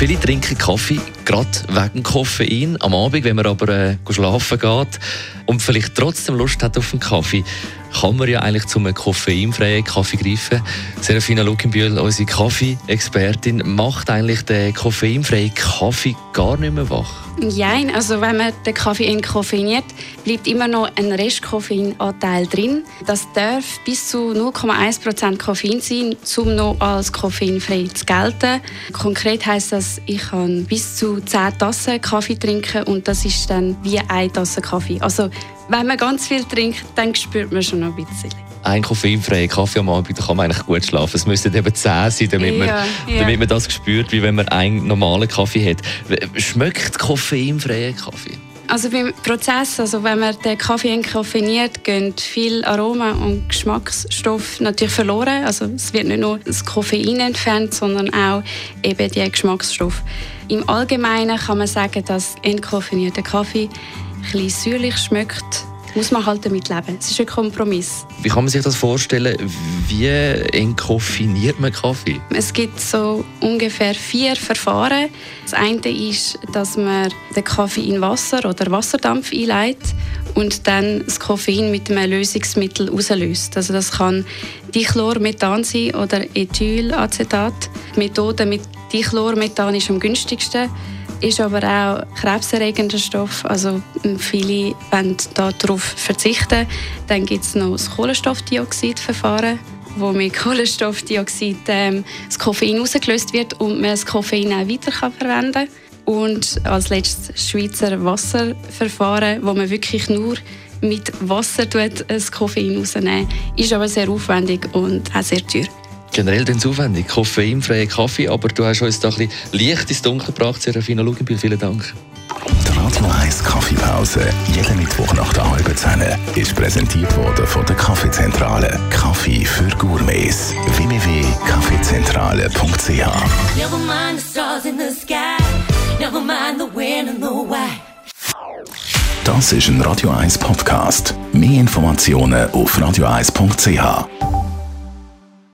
Viele trinken Kaffee, gerade wegen Koffein. Am Abend, wenn man aber äh, schlafen geht und vielleicht trotzdem Lust hat auf einen Kaffee, kann man ja eigentlich zu einem koffeinfreien Kaffee greifen. Serafina Luckenbühl, unsere Kaffee-Expertin, macht eigentlich den koffeinfreien Kaffee gar nicht mehr wach? Nein, also wenn man den Kaffee entkoffeiniert, bleibt immer noch ein Restkoffeinanteil drin. Das darf bis zu 0,1% Koffein sein, um noch als koffeinfrei zu gelten. Konkret heißt das, ich kann bis zu 10 Tassen Kaffee trinken und das ist dann wie eine Tasse Kaffee. Also wenn man ganz viel trinkt, dann spürt man schon noch ein bisschen ein koffeinfreier Kaffee am Abend, da kann man eigentlich gut schlafen. Es müsste eben 10 sein, damit, man, ja. damit man das spürt, wie wenn man einen normalen Kaffee hat. Schmeckt koffeinfreier Kaffee? Also beim Prozess, also wenn man den Kaffee entkoffeiniert, gehen viel Aroma und Geschmacksstoff natürlich verloren. Also es wird nicht nur das Koffein entfernt, sondern auch eben die Geschmacksstoffe. Im Allgemeinen kann man sagen, dass entkoffinierter Kaffee ein bisschen säuerlich schmeckt muss man halt damit leben. Es ist ein Kompromiss. Wie kann man sich das vorstellen? Wie entkoffiniert man Kaffee? Es gibt so ungefähr vier Verfahren. Das eine ist, dass man den Kaffee in Wasser oder Wasserdampf einleitet und dann das Koffein mit einem Lösungsmittel auslöst. Also das kann Dichlormethan sein oder Ethylacetat. Die Methode mit Dichlormethan ist am günstigsten ist aber auch krebserregender Stoff. Also viele wollen darauf verzichten. Dann gibt es noch das Kohlenstoffdioxidverfahren, wo mit Kohlenstoffdioxid ähm, das Koffein ausgelöst wird und man das Koffein auch weiter kann verwenden. Und als letztes Schweizer Wasserverfahren, wo man wirklich nur mit Wasser das Koffein rausnehmen ist aber sehr aufwendig und auch sehr teuer generell den aufwendig. Koffeinfreien Kaffee, aber du hast uns da ein bisschen Licht ins Dunkel gebracht, Serafina Lugenbühl. Vielen Dank. Die Radio 1 Kaffeepause, jeden Mittwoch nach der halben Zehn, ist präsentiert worden von der Kaffeezentrale. Kaffee für Gourmets. www.kaffeezentrale.ch Never mind the stars in the sky. Never mind the wind and the why. Das ist ein Radio 1 Podcast. Mehr Informationen auf radio1.ch.